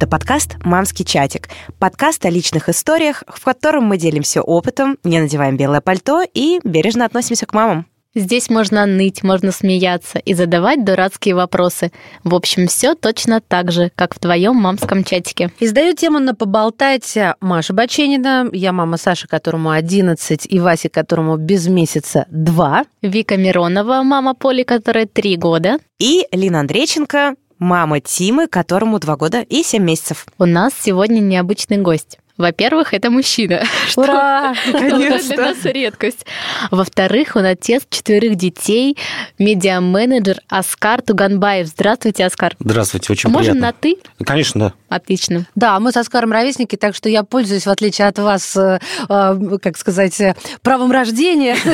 Это подкаст «Мамский чатик». Подкаст о личных историях, в котором мы делимся опытом, не надеваем белое пальто и бережно относимся к мамам. Здесь можно ныть, можно смеяться и задавать дурацкие вопросы. В общем, все точно так же, как в твоем мамском чатике. Издаю тему на поболтать Маша Баченина, я мама Саши, которому 11, и Васе, которому без месяца 2. Вика Миронова, мама Поли, которой 3 года. И Лина Андрейченко, мама Тимы, которому 2 года и 7 месяцев. У нас сегодня необычный гость. Во-первых, это мужчина. Ура! Что для нас редкость. Во-вторых, он отец четверых детей, медиа-менеджер Оскар Туганбаев. Здравствуйте, Оскар. Здравствуйте, очень Можем приятно. на «ты»? Конечно, да. Отлично. Да, мы с Оскаром ровесники, так что я пользуюсь, в отличие от вас, э, э, как сказать, э, правом рождения.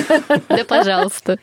Да, пожалуйста.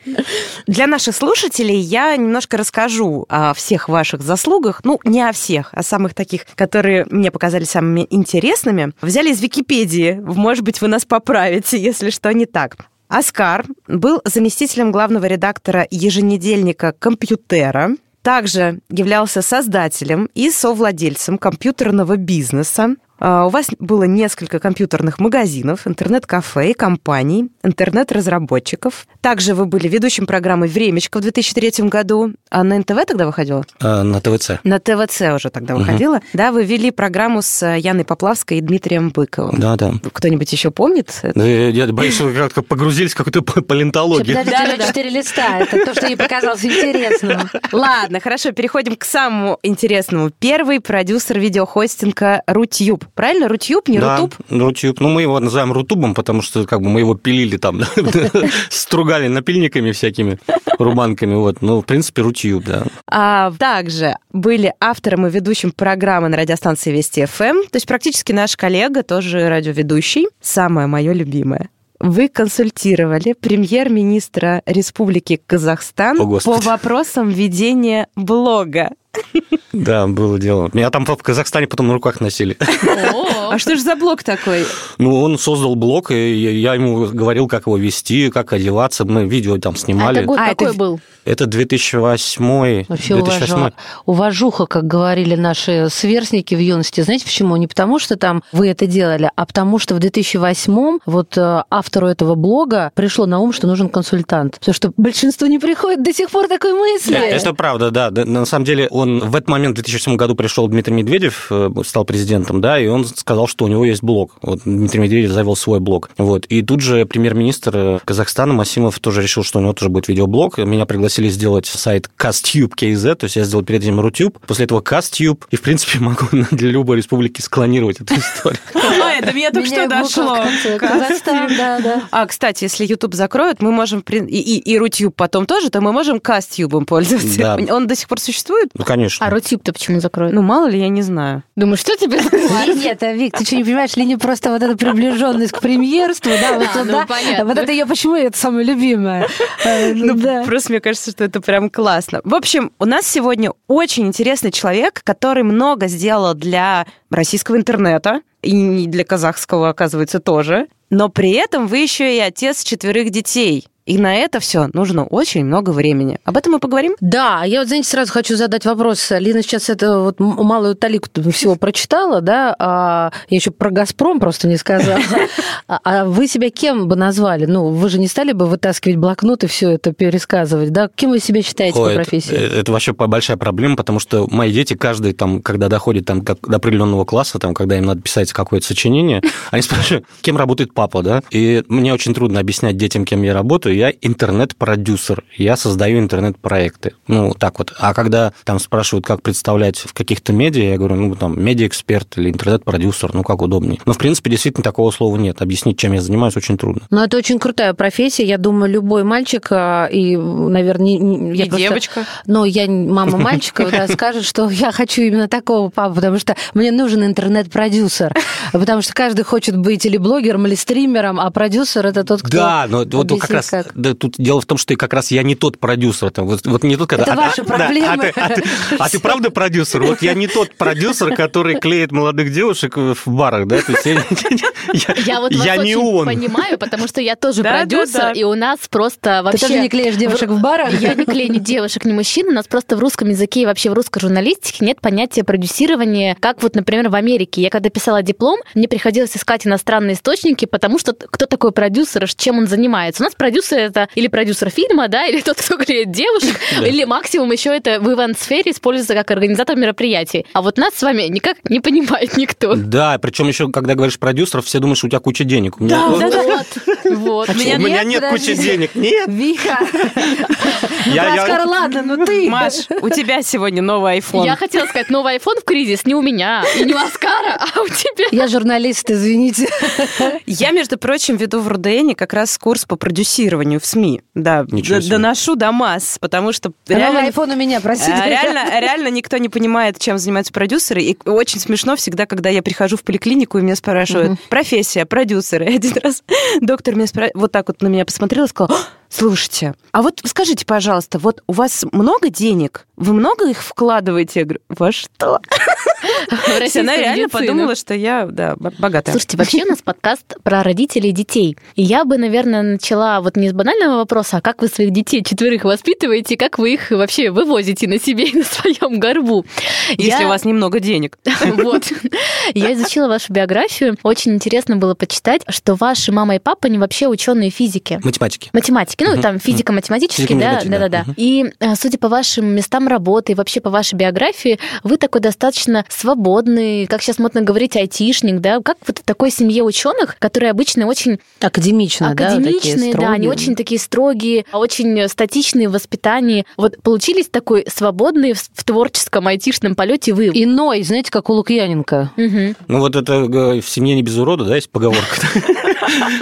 Для наших слушателей я немножко расскажу о всех ваших заслугах. Ну, не о всех, а самых таких, которые мне показались самыми интересными. Взяли из Википедии. Может быть, вы нас поправите, если что не так. Оскар был заместителем главного редактора еженедельника «Компьютера», также являлся создателем и совладельцем компьютерного бизнеса. А, У вас было несколько компьютерных магазинов, интернет-кафе и компаний, интернет-разработчиков. Также вы были ведущим программы «Времечко» в 2003 году. А на НТВ тогда выходила? А, на ТВЦ. На ТВЦ уже тогда выходила. Да, вы вели программу с Яной Поплавской и Дмитрием Быковым. Да, да. Кто-нибудь еще помнит? Ну, Я, я боюсь, что вы как-то погрузились в какую-то па- палеонтологию. Подожди, четыре листа. Это то, что ей показалось интересным. Ладно, хорошо, переходим к самому интересному. Первый продюсер видеохостинга Рутюб. Правильно? Рутюб, не да, Рутуб? Рутюб. Ну, мы его называем Рутубом, потому что как бы мы его пилили там, стругали напильниками всякими, рубанками. Вот. Ну, в принципе, Рутюб, да. А также были автором и ведущим программы на радиостанции Вести ФМ. То есть практически наш коллега, тоже радиоведущий. Самое мое любимое. Вы консультировали премьер-министра Республики Казахстан О, Господи. по вопросам ведения блога. Да, было дело. Меня там в Казахстане потом на руках носили. А что же за блог такой? Ну, он создал блог, и я ему говорил, как его вести, как одеваться. Мы видео там А снимали. это год А, какой это- был? Это 2008 Вообще 2008 уважу- уважуха, как говорили наши сверстники в юности. Знаете почему? Не потому, что там вы это делали, а потому что в 2008 вот э, автору этого блога пришло на ум, что нужен консультант. Потому что большинство не приходит до сих пор такой мысли. Э, Это правда, да. Да, На самом деле, он в этот момент, в 2007 году, пришел Дмитрий Медведев, э, стал президентом, да, и он сказал, что у него есть блог. Вот Дмитрий Медведев завел свой блог. Вот. И тут же премьер-министр э, Казахстана Масимов тоже решил, что у него тоже будет видеоблог. Меня пригласили сделать сайт CastTube.kz, то есть я сделал перед этим Рутюб, после этого CastTube, и, в принципе, могу для любой республики склонировать эту историю. Ой, до меня только что дошло. конце. Казахстан, да, да. А, кстати, если YouTube закроют, мы можем, и, и, и Рутюб потом тоже, то мы можем Кастюбом пользоваться. Да. Он до сих пор существует? Ну, конечно. А Рутюб-то почему закроют? Ну, мало ли, я не знаю. Думаю, что тебе Ли- Нет, а, Вик, ты что, не понимаешь, Лине просто вот эта приближенность к премьерству, да, вот А, ну, туда. Вот это ее почему это самое любимое. Э, Ну. Просто мне кажется, что это прям классно. В общем, у нас сегодня очень интересный человек, который много сделал для российского интернета, и для казахского, оказывается, тоже. Но при этом вы еще и отец четверых детей. И на это все нужно очень много времени. Об этом мы поговорим. Да, я вот, знаете, сразу хочу задать вопрос. Лина сейчас это вот малую талику всего прочитала, да, а я еще про «Газпром» просто не сказала. А а вы себя кем бы назвали? Ну, вы же не стали бы вытаскивать блокнот и все это пересказывать, да? Кем вы себя считаете Ой, по профессии? Это, это вообще большая проблема, потому что мои дети, каждый там, когда доходит там как- до определенного класса, там, когда им надо писать какое-то сочинение, они спрашивают, кем работает папа, да? И мне очень трудно объяснять детям, кем я работаю. Я интернет-продюсер, я создаю интернет-проекты. Ну, так вот. А когда там спрашивают, как представлять в каких-то медиа, я говорю, ну, там, медиа-эксперт или интернет-продюсер, ну, как удобнее. Но, в принципе, действительно такого слова нет. Объяснить, чем я занимаюсь, очень трудно. Ну, это очень крутая профессия. Я думаю, любой мальчик а, и, наверное, не, я И просто- девочка. Ну, я мама мальчика, да, скажет, что я хочу именно такого папу, потому что мне нужен интернет-продюсер. Потому что каждый хочет быть или блогером, или стримером, а продюсер это тот, кто Да, но вот как раз. Так? Да тут дело в том, что как раз я не тот продюсер. Там, вот, вот не тот, когда... Это а, ваши а, да, проблемы. а, ты, а, ты, а ты правда продюсер? Вот я не тот продюсер, который клеит молодых девушек в барах, да? То есть я, я, Я вот вас я не очень он. понимаю, потому что я тоже Да, да, продюсер, да. и у нас просто Ты вообще... тоже не клеишь девушек в барах? Я не клею ни девушек, ни мужчин. У нас просто в русском языке и вообще в русской журналистике нет понятия продюсирования, как вот, например, в Америке. Я когда писала диплом, мне приходилось искать иностранные источники, потому что кто такой продюсер, чем он занимается. У нас продюсер это или продюсер фильма, да, или тот, кто клеит девушек, Да. или максимум еще это в ивент-сфере используется как организатор мероприятий. А вот нас с вами никак не понимает никто. Да, причем еще, когда говоришь продюсер, все думают, что у тебя куча денег. У меня, Вот, вот, вот. А у Меня нет, кучи денег. Нет. Вика, Оскар, ладно, ну ты. Маш, у тебя сегодня новый iPhone. Я хотела сказать, новый iPhone в кризис не у меня и не у Оскара, а у тебя. Я журналист, извините. Я, между прочим, веду в РУДН как раз курс по продюсированию в СМИ. Да, Ничего д- себе. доношу до масс, потому что реально... iPhone у меня, простите. э, Реально, реально никто не понимает, чем занимаются продюсеры. И очень смешно всегда, когда я прихожу в поликлинику, и меня спрашивают, профессия, продюсеры. Один раз доктор меня спра- вот так вот на меня посмотрел и сказал, «А, слушайте, а вот скажите, пожалуйста, вот у вас много денег? Вы много их вкладываете? Я говорю, во что? Она реально медицину. подумала, что я, да, богатая. Слушайте, вообще у нас подкаст про родителей и детей. И я бы, наверное, начала вот не с банального вопроса, а как вы своих детей четверых воспитываете, как вы их вообще вывозите на себе и на своем горбу. Если Я- у вас немного денег. Вот. Я изучила вашу биографию. Очень интересно было почитать, что ваши мама и папа не вообще ученые физики. Математики. Математики, ну, там физико-математический, да, да, да, да. И э, судя по вашим местам работы и вообще по вашей биографии, вы такой достаточно свободный, как сейчас модно говорить, айтишник, да? Как вот в такой семье ученых, которые обычно очень Академично, да, академичные, да, они очень такие строгие, очень статичные в воспитании. Вот получились такой свободный в, творческом айтишном полете вы. Иной, знаете, как у Лукьяненко. Ну вот это э, в семье не без урода, да, есть поговорка.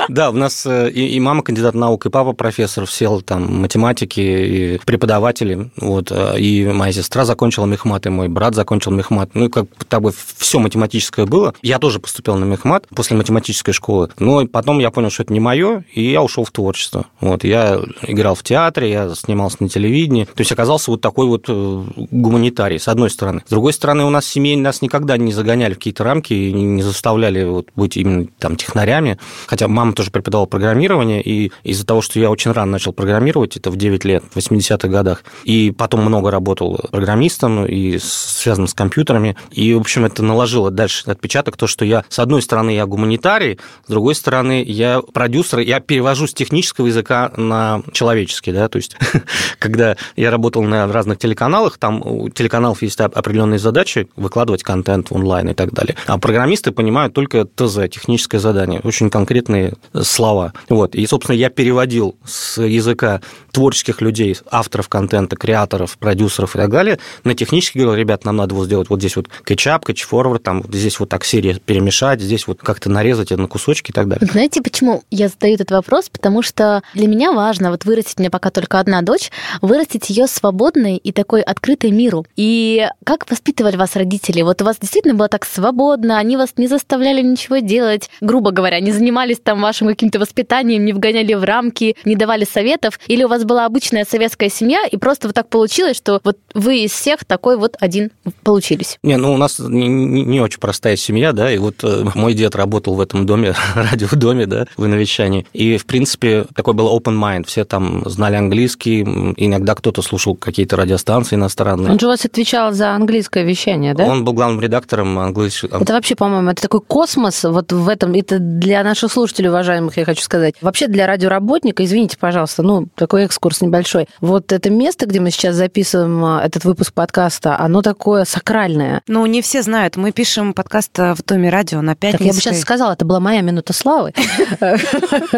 Да, у нас э, и и мама кандидат наук, и папа профессор, все там математики, и преподаватели, вот, э, и моя сестра закончила мехмат, и мой брат закончил мехмат. Ну, как так бы все математическое было. Я тоже поступил на мехмат после математической школы, но потом я понял, что это не мое, и я ушел в творчество. Вот, я играл в театре, я снимался на телевидении, то есть оказался вот такой вот э, гуманитарий, с одной стороны. С другой стороны, у нас в семье нас никогда не загоняли в какие-то рамки и не заставляли вот быть именно там технарями, хотя мама тоже преподавала программирование, и из-за того, что я очень рано начал программировать, это в 9 лет, в 80-х годах, и потом много работал программистом и с- связанным с компьютерами, и, в общем, это наложило дальше отпечаток, то, что я, с одной стороны, я гуманитарий, с другой стороны, я продюсер, я перевожу с технического языка на человеческий, да, то есть, когда я работал на разных телеканалах, там у телеканалов есть оп- определенные задачи, выкладывать контент онлайн и так далее, а программисты понимают только ТЗ, техническое задание, очень конкретные слова. Вот. И, собственно, я переводил с языка творческих людей, авторов контента, креаторов, продюсеров и так далее, на технический говорил, ребят, нам надо вот сделать вот здесь вот кетчап, кетчфорвард, там вот здесь вот так серии перемешать, здесь вот как-то нарезать на кусочки и так далее. Знаете, почему я задаю этот вопрос? Потому что для меня важно вот вырастить, у меня пока только одна дочь, вырастить ее свободной и такой открытой миру. И как воспитывали вас родители? Вот у вас действительно было так свободно, они вас не заставляли ничего делать, грубо говоря, не занимались там вашим каким-то воспитанием, не вгоняли в рамки, не давали советов? Или у вас была обычная советская семья, и просто вот так получилось, что вот вы из всех такой вот один получились? Не, ну у нас не, не- не очень простая семья, да, и вот э, мой дед работал в этом доме, радиодоме, да, в Иновещании, и, в принципе, такой был open mind, все там знали английский, иногда кто-то слушал какие-то радиостанции иностранные. Он же у вас отвечал за английское вещание, да? Он был главным редактором английского... Это вообще, по-моему, это такой космос вот в этом. Это для наших слушателей, уважаемых, я хочу сказать. Вообще для радиоработника, извините, пожалуйста, ну, такой экскурс небольшой. Вот это место, где мы сейчас записываем а, этот выпуск подкаста, оно такое сакральное. Ну, не все знают. Мы пишем подкаст э, в Доме радио на Так я бы сейчас сказала, это была моя минута славы.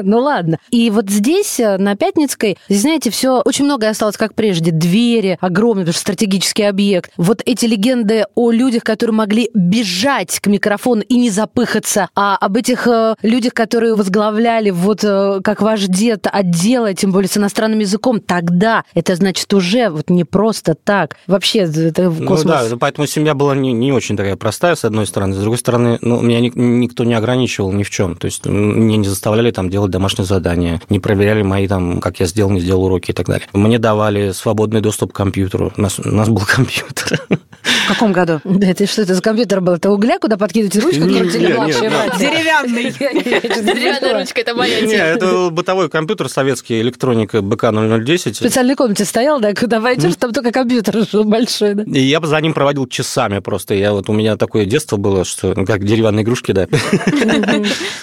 Ну ладно. И вот здесь, э, на Пятницкой, здесь, знаете, все очень многое осталось как прежде. Двери огромные, потому что стратегический объект. Вот эти легенды о людях, которые могли бежать к микрофону и не запыхаться, а об этих э, людях, которые возглавляли, вот э, как ваш дед, отдел делая, тем более с иностранным языком, тогда это значит уже вот не просто так. Вообще, это космос. Ну да, поэтому семья была не, не очень такая простая, с одной стороны. С другой стороны, ну, меня ни, никто не ограничивал ни в чем. То есть мне не заставляли там делать домашние задания, не проверяли мои там, как я сделал, не сделал уроки и так далее. Мне давали свободный доступ к компьютеру. У нас, у нас был компьютер. В каком году? Да это что это за компьютер был? Это угля, куда подкидываете ручку? Деревянный. Деревянная ручка, это моя Не, это бытовой компьютер советский, электроника БК-0010. В специальной комнате стоял, да, куда войдешь, там только компьютер большой, да? И я бы за ним проводил часами просто. Я вот у меня такое детство было, что ну, как деревянные игрушки, да.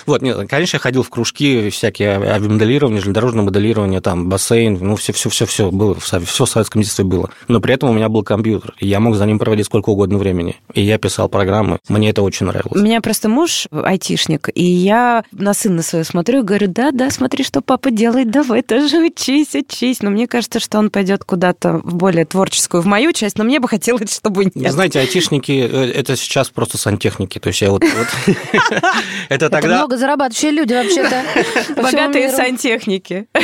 Вот, нет, конечно, я ходил в кружки всякие авиамоделирование, железнодорожное моделирование, там бассейн, ну все, все, все, все было, все в советском детстве было. Но при этом у меня был компьютер, и я мог за ним проводить сколько угодно времени. И я писал программы, мне это очень У нравилось. меня просто муж айтишник, и я на сына своего смотрю и говорю, да, да, смотри, что папа делает, давай тоже учись, учись. Но мне кажется, что он пойдет куда-то в более творческую, в мою часть, но мне бы хотелось, чтобы нет. Знаете, айтишники э, это сейчас просто сантехники. То есть я вот... вот- Это Это тогда... много зарабатывающие люди вообще-то. Богатые сантехники.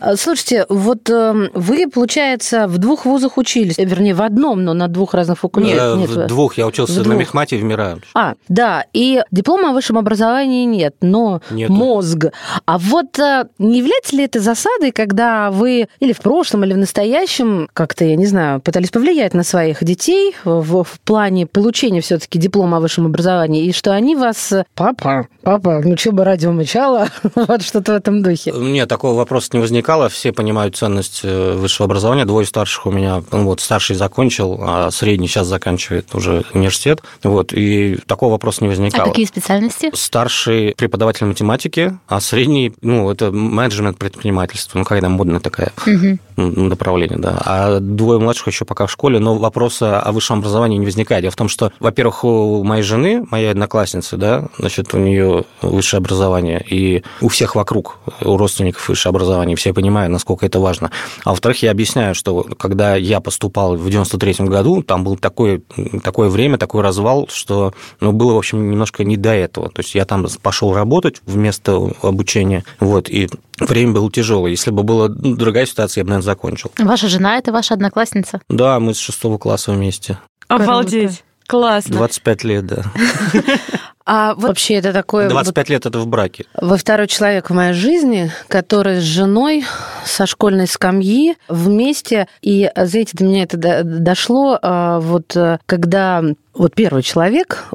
А, Слушайте, вот эм, вы, получается, в двух вузах учились, вернее, в одном, но на двух разных Э, факультетах. Нет, В двух. Я учился в на двух. мехмате в Мира. А, да, и диплома о высшем образовании нет, но Нету. мозг. А вот э, не является ли это засадой, когда вы или в прошлом, или в настоящем как-то, я не знаю, пытались повлиять на своих детей в, в плане получения все-таки диплома о высшем образовании, и что они вас... э, Папа, папа, ну что бы радио мычало? вот что-то в этом духе. Нет, такого вопроса не возникало. Все понимают ценность э, высшего образования. Двое старших у меня, ну, вот старший закончил, а средний сейчас заканчивает уже университет. Вот, и такого вопроса не А возникало. какие специальности? Старший преподаватель математики, а средний, ну, это менеджмент предпринимательства, ну, какая-то модная такая м, направление, да. А двое младших еще пока в школе, но вопроса о высшем образовании не возникает. Дело в том, что, во-первых, у моей жены, моей одноклассницы, да, значит, у нее высшее образование, и у всех вокруг, у родственников высшее образование, все понимают, насколько это важно. А во-вторых, я объясняю, что когда я поступал в 93 году, там был такой, такое время, такой развал, что ну, было, в общем, немножко не до этого. То есть я там пошел работать вместо обучения, вот, и время было тяжелое. Если бы была другая ситуация, я бы, наверное, закончил. Ваша жена – это ваша одноклассница? Да, мы с шестого класса вместе. Обалдеть. Классно. 25 лет, да. А вот Вообще это такое... 25 лет это в браке. Вы второй человек в моей жизни, который с женой со школьной скамьи вместе. И, знаете, до меня это до- дошло, а, вот э, когда вот первый человек,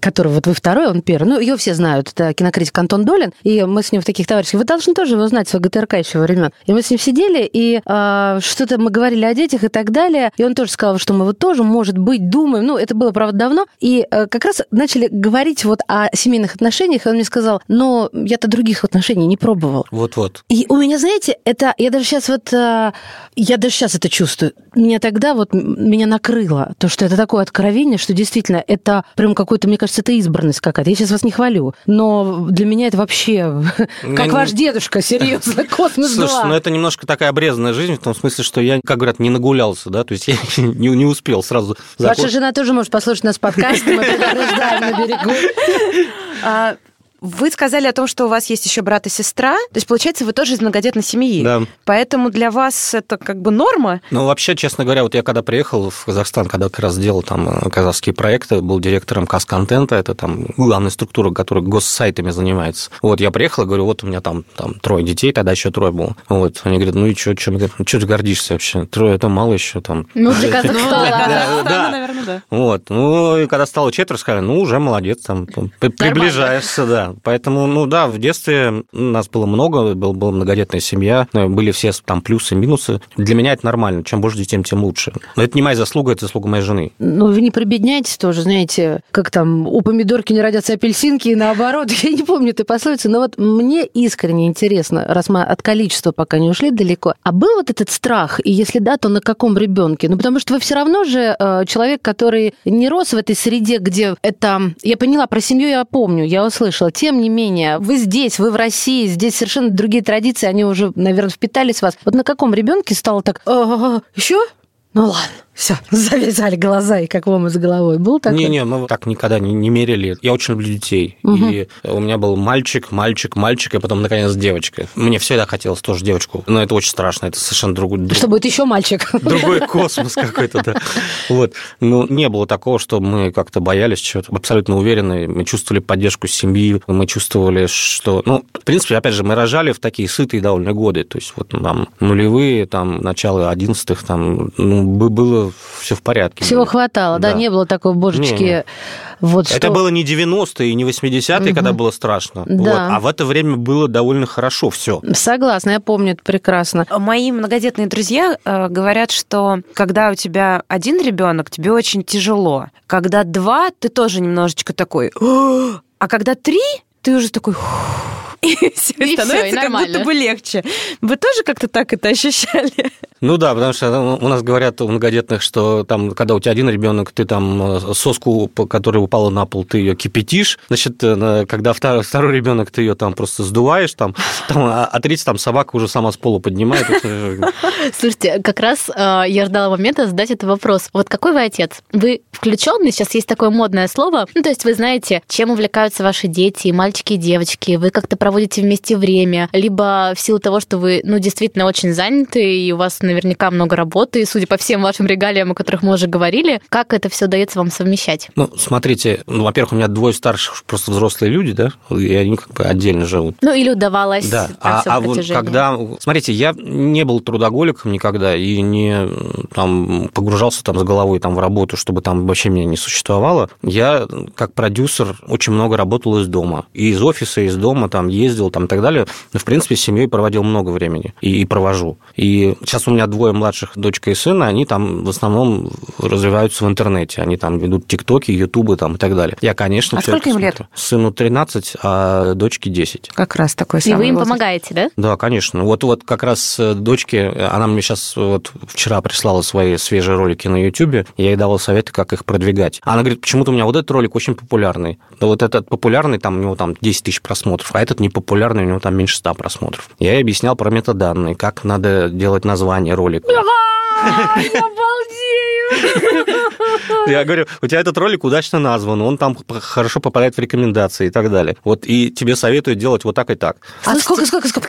который вот вы второй, он первый, ну, ее все знают, это кинокритик Антон Долин, и мы с ним в таких товарищах, вы должны тоже его знать, с ГТРК еще времен. И мы с ним сидели, и а, что-то мы говорили о детях и так далее, и он тоже сказал, что мы вот тоже, может быть, думаем, ну, это было, правда, давно, и э, как раз начали говорить вот о семейных отношениях, и он мне сказал, но я-то других отношений не пробовал. Вот-вот. И у меня, знаете, это я даже сейчас вот а, я даже сейчас это чувствую. Меня тогда вот меня накрыло то, что это такое откровение, что действительно это прям какой-то, мне кажется, это избранность какая-то. Я сейчас вас не хвалю, но для меня это вообще как ваш дедушка, серьезно, космос Слушай, ну 2. это немножко такая обрезанная жизнь, в том смысле, что я, как говорят, не нагулялся, да, то есть я не, не успел сразу Ваша жена тоже может послушать нас подкаст, мы предупреждаем на берегу. Вы сказали о том, что у вас есть еще брат и сестра. То есть, получается, вы тоже из многодетной семьи. Да. Поэтому для вас это как бы норма. Ну, вообще, честно говоря, вот я когда приехал в Казахстан, когда как раз делал там э, казахские проекты, был директором Казконтента, это там главная структура, которая госсайтами занимается. Вот я приехал и говорю, вот у меня там, там трое детей, тогда еще трое было. Вот, они говорят, ну и что, чем, ну, что ты гордишься вообще? Трое, это мало еще там. Ну, для Казахстана. Да, наверное, да. Вот. Ну, и когда стало четверо, сказали, ну, уже молодец, там, при- приближаешься, да. Поэтому, ну, да, в детстве нас было много, был, была многодетная семья, были все там плюсы, минусы. Для меня это нормально. Чем больше детей, тем лучше. Но это не моя заслуга, это заслуга моей жены. Ну, вы не прибедняйтесь тоже, знаете, как там, у помидорки не родятся апельсинки, и наоборот, я не помню этой пословицы, но вот мне искренне интересно, раз мы от количества пока не ушли далеко, а был вот этот страх, и если да, то на каком ребенке? Ну, потому что вы все равно же э, человек, который не рос в этой среде, где это... Я поняла, про семью я помню, я услышала. Тем не менее, вы здесь, вы в России, здесь совершенно другие традиции, они уже, наверное, впитались в вас. Вот на каком ребенке стало так, еще? Ну ладно. Все, завязали глаза, и как вам из головой. Был такой? Не-не, мы так никогда не, не мерили. Я очень люблю детей. Мгм. И у меня был мальчик, мальчик, мальчик, и потом, наконец, девочка. Мне всегда хотелось тоже девочку. Но это очень страшно. Это совершенно другой, друг- Что будет еще мальчик? другой космос какой-то, да. Вот. Ну, не было такого, что мы как-то боялись чего-то. Абсолютно уверены. Мы чувствовали поддержку семьи, мы чувствовали, что... Ну, в принципе, опять же, мы рожали в такие сытые довольно годы. То есть вот там нулевые, там, начало одиннадцатых, там, ну, бы- было все в порядке. Всего хватало, да? Да. Не было такой, божечки, Не-не. вот Это что... было не 90-е и не 80-е, Мгм. когда было страшно. Да. Вот. А в это время было довольно хорошо все. Согласна, я помню это прекрасно. Мои многодетные друзья э, говорят, что когда у тебя один ребенок, тебе очень тяжело. Когда два, ты тоже немножечко такой. А когда три, ты уже такой. И все, И становится и как будто бы легче. Вы тоже как-то так это ощущали? Ну да, потому что ну, у нас говорят у многодетных, что там, когда у тебя один ребенок, ты там э, соску, которая упала на пол, ты ее кипятишь. Значит, э, когда второй, второй ребенок, ты ее там просто сдуваешь, там, там, а, а третий там собака уже сама с пола поднимает. Слушайте, как раз э, я ждала момента задать этот вопрос. Вот какой вы отец? Вы включенный? Сейчас есть такое модное слово. Ну, то есть вы знаете, чем увлекаются ваши дети, мальчики и девочки. Вы как-то проводите вместе время. Либо в силу того, что вы, ну, действительно очень заняты, и у вас наверняка много работы, и судя по всем вашим регалиям, о которых мы уже говорили, как это все удается вам совмещать? Ну, смотрите, ну, во-первых, у меня двое старших просто взрослые люди, да, и они как бы отдельно живут. Ну, или удавалось Да, а, а вот когда... Смотрите, я не был трудоголиком никогда и не там, погружался там с головой там, в работу, чтобы там вообще меня не существовало. Я как продюсер очень много работал из дома. И из офиса, и из дома там ездил там, и так далее. Но, в принципе, с семьей проводил много времени и, и провожу. И сейчас у меня двое младших, дочка и сын, они там в основном развиваются в интернете. Они там ведут тиктоки, ютубы там, и так далее. Я, конечно, А сколько это им лет? Сыну 13, а дочке 10. Как раз такой И самый вы им возраст. помогаете, да? Да, конечно. Вот, вот как раз э, дочке, она мне сейчас вот вчера прислала свои свежие ролики на YouTube, я ей давал советы, как их продвигать. Она говорит, почему-то у меня вот этот ролик очень популярный. Да вот этот популярный, там у него там 10 тысяч просмотров, а этот непопулярный, у него там меньше 100 просмотров. Я ей объяснял про метаданные, как надо делать название ролика. Я говорю, у тебя этот ролик удачно назван, он там хорошо попадает в рекомендации и так далее. Вот и тебе советуют делать вот так и так. А сколько, сколько, сколько?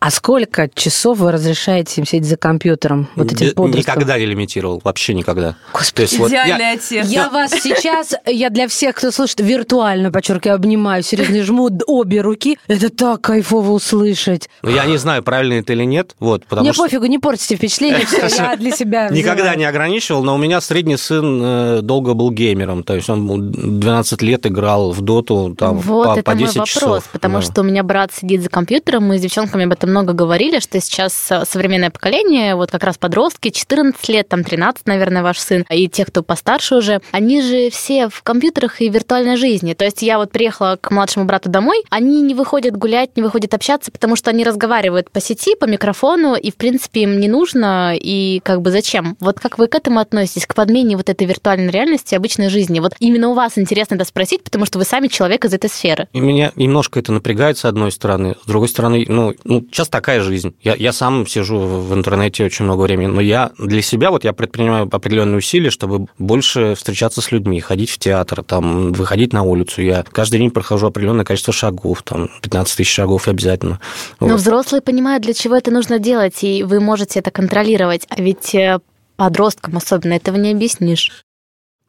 А сколько часов вы разрешаете им сидеть за компьютером? Вот этим Ни- подросткам? Никогда не лимитировал, вообще никогда. Господи, есть вот я- Идеальный отец. Я вас сейчас, я для всех, кто слушает, виртуально, подчеркиваю, обнимаю, серьезно жму обе руки. Это так кайфово услышать. Ну, я не знаю, правильно это или нет, вот, потому Мне что пофигу, не портите впечатление, все, я для себя никогда не ограничивал, но у меня средний сын э, долго был геймером, то есть он был 12 лет играл в доту там, Вот по, это по мой 10 вопрос, часов. потому Да. что у меня брат сидит за компьютером, мы с девчонками об этом много говорили, что сейчас со- современное поколение, вот как раз подростки, 14 лет, там 13, наверное, ваш сын, и те, кто постарше уже, они же все в компьютерах и виртуальной жизни. То есть я вот приехала к младшему брату домой, они не выходят гулять, не выходят общаться, потому что они разговаривают по сети, по микрофону, и, в принципе, им не нужно, и как бы зачем? Вот как вы к этому относитесь, к подмене вот этой виртуальной реальности обычной жизни? Вот именно у вас интересно это спросить, потому что вы сами человек из этой сферы. И меня немножко это напрягает, с одной стороны. С другой стороны, ну, ну сейчас такая жизнь. Я, я сам сижу в интернете очень много времени, но я для себя, вот я предпринимаю определенные усилия, чтобы больше встречаться с людьми, ходить в театр, там, выходить на улицу. Я каждый день прохожу определенное количество шагов, там, 15 тысяч шагов обязательно. Но Вот. взрослые понимают, для чего это нужно делать, и вы можете это контролировать. А ведь э, подросткам особенно этого не объяснишь.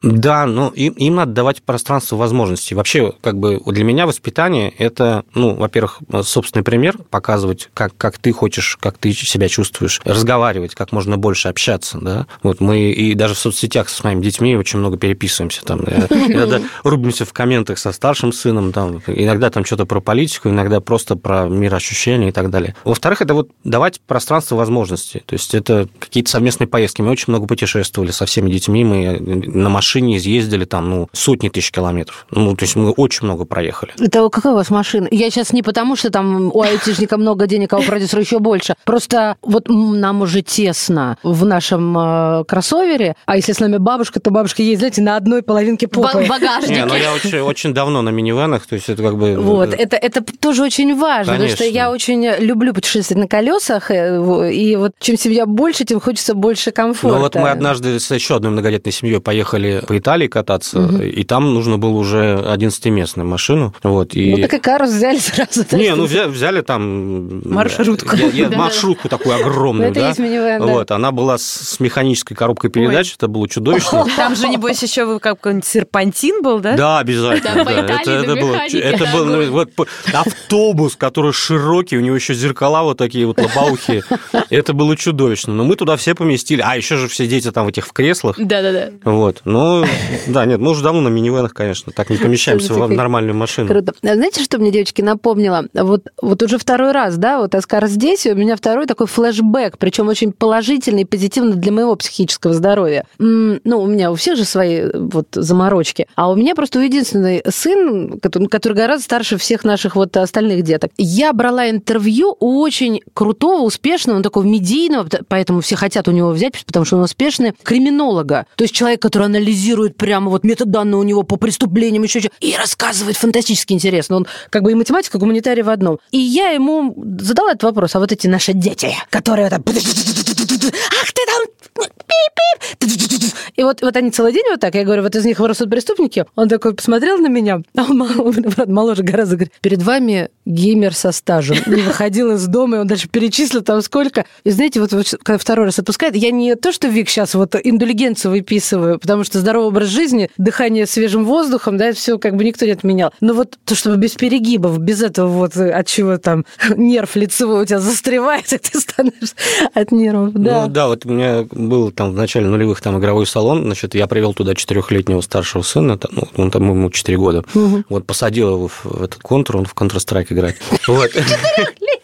Да, но им, им надо давать пространство возможностей. Вообще, как бы для меня воспитание это, ну, во-первых, собственный пример, показывать, как, как ты хочешь, как ты себя чувствуешь, разговаривать, как можно больше общаться, да. Вот мы и даже в соцсетях с моими детьми очень много переписываемся, там, иногда рубимся в комментах со старшим сыном, там, иногда там что-то про политику, иногда просто про мироощущения и так далее. Во-вторых, это вот давать пространство возможностей, то есть это какие-то совместные поездки. Мы очень много путешествовали со всеми детьми, мы на машине машине изъездили там, ну, сотни тысяч километров. Ну, то есть мы очень много проехали. Это какая у вас машина? Я сейчас не потому, что там у айтишника много денег, а у продюсера еще больше. Просто вот нам уже тесно в нашем э, кроссовере, а если с нами бабушка, то бабушка ездит, знаете, на одной половинке попы. Багажник. Не, ну я очень, очень давно на минивэнах, то есть это как бы... Вот, это, это тоже очень важно, Конечно. потому что я очень люблю путешествовать на колесах, э, и вот чем семья больше, тем хочется больше комфорта. Ну вот мы однажды с еще одной многодетной семьей поехали по Италии кататься, и там нужно было уже 11-местную машину. Вот, и... Ну так и Карус взяли сразу. Не, ну взя- взяли там... Маршрутку. Я- я- маршрутку такую огромную, Ну, да. Вот, она была с, механической коробкой передач, это было чудовищно. Там же, небось, еще вы какой-нибудь серпантин был, да? Да, обязательно. Это, было, это был ну, вот, автобус, который широкий, у него еще зеркала вот такие вот лобаухие. Это было чудовищно. Но мы туда все поместили. А еще же все дети там в этих в креслах. Да-да-да. Вот. Ну, да, нет, мы уже давно на минивэнах, конечно, так не помещаемся в Слушайте, нормальную машину. Круто. А Знаете, что мне, девочки, напомнило? Вот, вот уже второй раз, да, вот Оскар здесь, и у меня второй такой флешбэк, причем очень положительный и позитивный для моего психического здоровья. Ну, у меня у всех же свои вот заморочки, а у меня просто единственный сын, который, который гораздо старше всех наших вот остальных деток. Я брала интервью у очень крутого, успешного, он такого медийного, поэтому все хотят у него взять, потому что он успешный, криминолога. То есть человек, который анализирует прямо вот метаданные у него по преступлениям, еще что и рассказывает фантастически интересно. Он как бы и математик, и гуманитарий в одном. И я ему задала этот вопрос, а вот эти наши дети, которые там... Ах ты там... пип-пип. И вот, вот они целый день вот так, я говорю, вот из них вырастут преступники. Он такой посмотрел на меня, а он, моложе гораздо, говорит, перед вами геймер со стажем. Не выходил из дома, и он дальше перечислил там сколько. И знаете, вот, вот когда второй раз отпускает, я не то, что Вик сейчас вот индулигенцию выписываю, потому что здоровый образ жизни, дыхание свежим воздухом, да, все как бы никто не отменял. Но вот то, чтобы без перегибов, без этого вот, э, от чего там нерв лицевой у тебя застревает, и ты становишься от нервов. Да. Ну да, вот у меня был там в начале нулевых там игровой салон, значит, я привел туда четырехлетнего старшего сына, там, ну, он там ему 4 года. Вот посадил его в, в этот контур, он в Counter-Strike играет. Вот.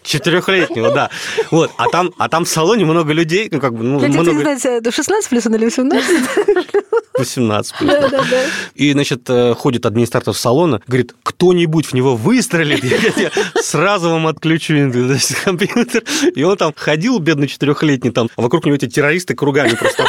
Четырехлетнего, да. Вот, а там, а там в салоне много людей, ну, как бы, ну, Хотите много... знать, это 16 плюс или 18? 18 плюс. Да, да, да. И, значит, э, ходит администратор салона, говорит, кто-нибудь в него выстрелит, я, я сразу вам отключу значит, компьютер. И он там ходил, бедный четырехлетний, там, а вокруг него эти террористы кругами просто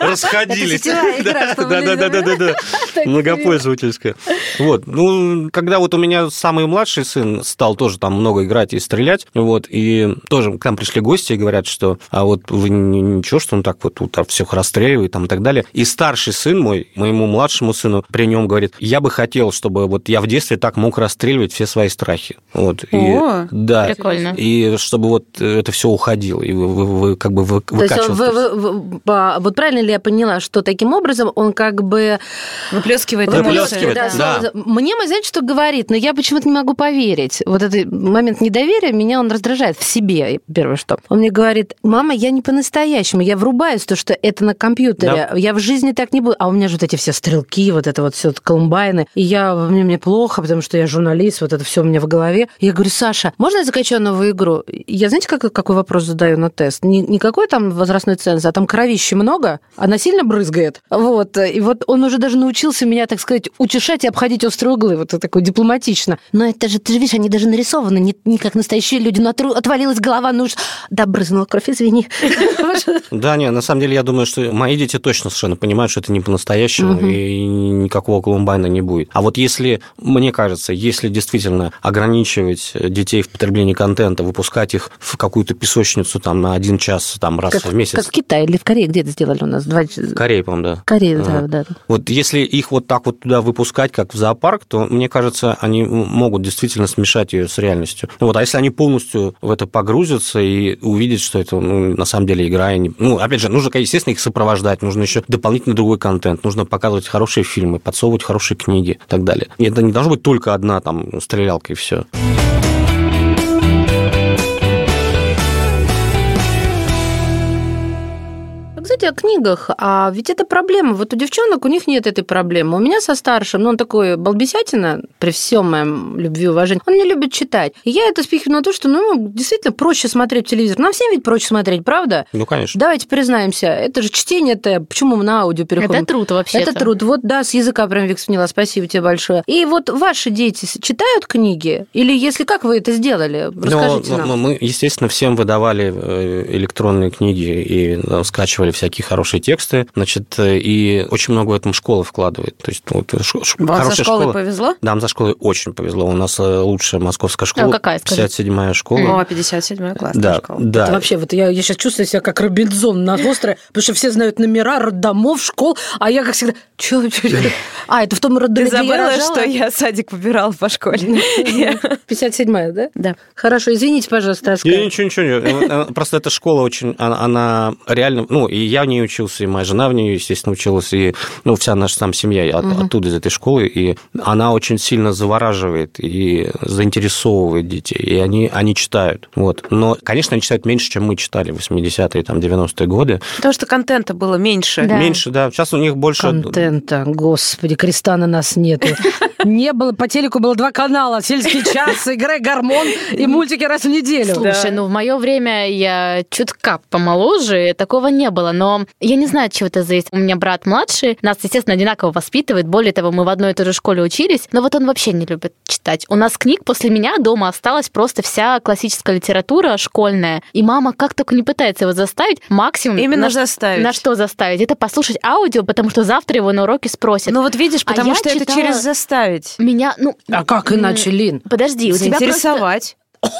расходились. Это сетевая игра, Да, чтобы да, да, да, да, да, да. Так Многопользовательская. Вот. Ну, когда вот у меня самый младший сын стал тоже там много играть и стрелять, вот, и тоже к нам пришли гости и говорят, что а вот вы ничего, что он так вот тут всех расстреливает там и так далее. И старший сын мой, моему младшему сыну, при нем говорит, я бы хотел, чтобы вот я в детстве так мог расстреливать все свои страхи. Вот. И, О, да. прикольно. И чтобы вот это все уходило, и вы, вы- вы как бы вы, То есть он, выкачивал. вы- вы- вы- вот правильно ли я поняла, что таким образом он как бы... Выплескивает эмоции. да. слово- Мне, мой, знаете, что говорит, но я почему-то не могу поверить. Вот этот момент недоверия меня он раздражает в себе, первое что. Он мне говорит, мама, я не по-настоящему, я врубаюсь то, что это на компьютере, я в жизни так не буду. А у меня же вот эти все стрелки, вот это вот все колумбайны, и я, мне, мне плохо, потому что я журналист, вот это все у меня в голове. Я говорю, Саша, можно я закачаю новую игру? Я знаете, как, какой вопрос задаю на тест? Не, никакой там возрастной ценз, а там кровищи много, она сильно брызгает. Вот. И вот он уже даже научился меня, так сказать, утешать и обходить острые углы, вот такой дипломатично. Но это же, ты же видишь, они даже нарисованы не, не как настоящие люди. Натру... Отвалилась голова, ну уж... Да, брызнула кровь, извини. Да, не, на самом деле я думаю, что мои дети точно совершенно понимают, что это не по-настоящему, и никакого Колумбайна не будет. А вот если, мне кажется, если действительно ограничивать детей в потреблении контента, выпускать их в какую-то песочницу там на один час там раз в месяц. как в Китае или в Корее где-то сделали у нас. Два... Корея, по-моему, да. Корея, да, да. Вот если их вот так вот туда выпускать, как в зоопарк, то, мне кажется, они могут действительно смешать ее с реальностью. Вот, а если они полностью в это погрузятся и увидят, что это ну, на самом деле игра, не- ну, опять же, нужно, естественно, их сопровождать, нужно еще дополнительно другой контент, нужно показывать хорошие фильмы, подсовывать хорошие книги и так далее. И это не должно быть только одна там стрелялка и все. Кстати, о книгах. А ведь это проблема. Вот у девчонок у них нет этой проблемы. У меня со старшим, ну, он такой балбесятина, при всем моем любви и уважении, он не любит читать. И я это спихиваю на то, что, ну, действительно проще смотреть телевизор. Нам всем ведь проще смотреть, правда? Ну, конечно. Давайте признаемся, это же чтение-то, почему мы на аудио переходим? Это труд вообще. Это труд. Вот, да, с языка прям Вик сняла. Спасибо тебе большое. И вот ваши дети читают книги? Или если как вы это сделали? Расскажите ну, нам. Ну, мы, естественно, всем выдавали э, электронные книги и ну, скачивали всякие хорошие тексты. Значит, э, и очень много в этом школа вкладывает. То есть, вот, ш, ш, Вам хорошая со школой школа. повезло? Да, нам за школой очень повезло. У нас э, лучшая московская школа. А какая, скажите? 57-я школа. О, 57 класс. Да, школа. да. Это вообще, вот я, я сейчас чувствую себя как Робинзон на острове, потому что все знают номера роддомов, школ, а я, как всегда, чё? А, это в том роддоме, Ты я забыла, что я садик выбирала по школе? 57-я, да? Да. Хорошо, извините, пожалуйста, Аска. Не, ничего, ничего. э, Просто эта школа очень, она, она реально, ну, и я в ней учился, и моя жена в ней, естественно, училась, и, ну, вся наша там семья от- оттуда, из этой школы, и она очень сильно завораживает и заинтересовывает детей, и они, они читают, вот. Но, конечно, они читают меньше, чем мы читали в 80-е, там, 90-е годы. Потому что контента было меньше. Да. Меньше, да. Сейчас у них больше... Контента, господи, креста на нас нету. Не было, по телеку было два канала, сельский час, игра гормон и мультики раз в неделю. Слушай, ну в мое время я чутка помоложе, такого не было, но я не знаю, от чего это зависит. У меня брат младший, нас, естественно, одинаково воспитывает, более того, мы в одной и той же школе учились, но вот он вообще не любит читать. У нас книг после меня дома осталась просто вся классическая литература школьная, и мама как только не пытается его заставить, максимум... Именно на, заставить. На что заставить? Это послушать аудио, потому что завтра его на уроке спросят. Ну вот видишь, А потому я что это читала- через заставить. Меня, ну... А как иначе, Лин? Подожди, у тебя просто...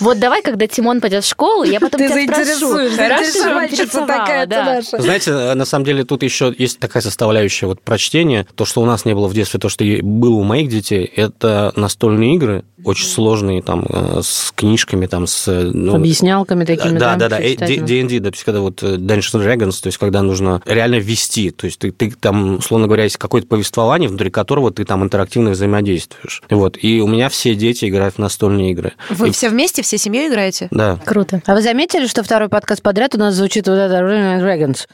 Вот давай, когда Тимон пойдет в школу, я потом Ты тебя спрошу. заинтересуешь, Хорошо, заинтересовальщица заинтересовала, такая да. наша. Знаете, э, на самом деле тут еще есть такая составляющая вот прочтения. То, что у нас не было в детстве, то, что было у моих детей, это настольные игры, очень сложные, там, э, с книжками, там, с... э, ну, Объяснялками такими, да, да, да, ну. D&D, да, то есть когда вот Dungeons and Dragons, то есть когда нужно реально ввести, то есть ты, ты там, условно говоря, есть какое-то повествование, внутри которого ты там интерактивно взаимодействуешь. Вот, и у меня все дети играют в настольные игры. Вы И- все вместе, всей семьей играете? Да. Круто. А вы заметили, что второй подкаст подряд у нас звучит вот это Dragons?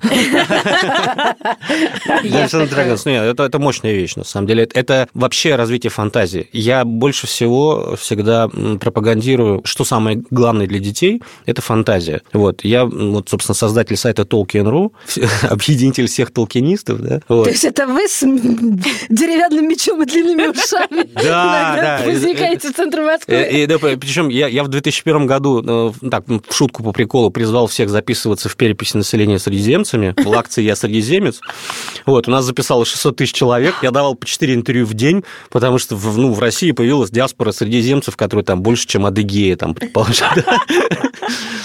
Dungeons Dragons, нет, это, это мощная вещь, на самом деле. Это, вообще развитие фантазии. Я больше всего всегда пропагандирую, что самое главное для детей, это фантазия. Вот, я, вот, собственно, создатель сайта Tolkien.ru, объединитель всех толкинистов, да, вот. То есть это вы с деревянным мечом и длинными ушами Да, да. возникаете в центре Москвы? И, да, причем я, я в 2001 году, э, так, в шутку по приколу, призвал всех записываться в переписи населения средиземцами. В акции «Я средиземец». Вот, у нас записалось 600 тысяч человек. Я давал по 4 интервью в день, потому что в, ну, в России появилась диаспора средиземцев, которые там больше, чем Адыгея, там, предположим.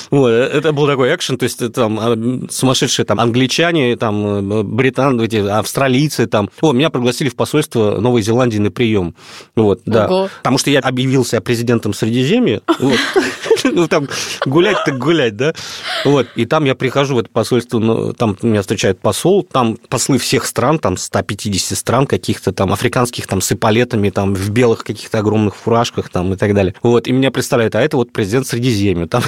Вот, это был такой экшен, то есть это там а, сумасшедшие там англичане, там э, британ, эти австралийцы, там. О, меня пригласили в посольство Новой Зеландии на прием. Вот, да. Потому что я объявился президентом Средиземья. Вот. Ну, там гулять так гулять, да? Вот. И там я прихожу в это посольство, ну, там меня встречает посол, там послы всех стран, там 150 стран каких-то там африканских, там с эполетами, там в белых каких-то огромных фуражках, там и так далее. Вот. И меня представляют, а это вот президент Средиземья. Там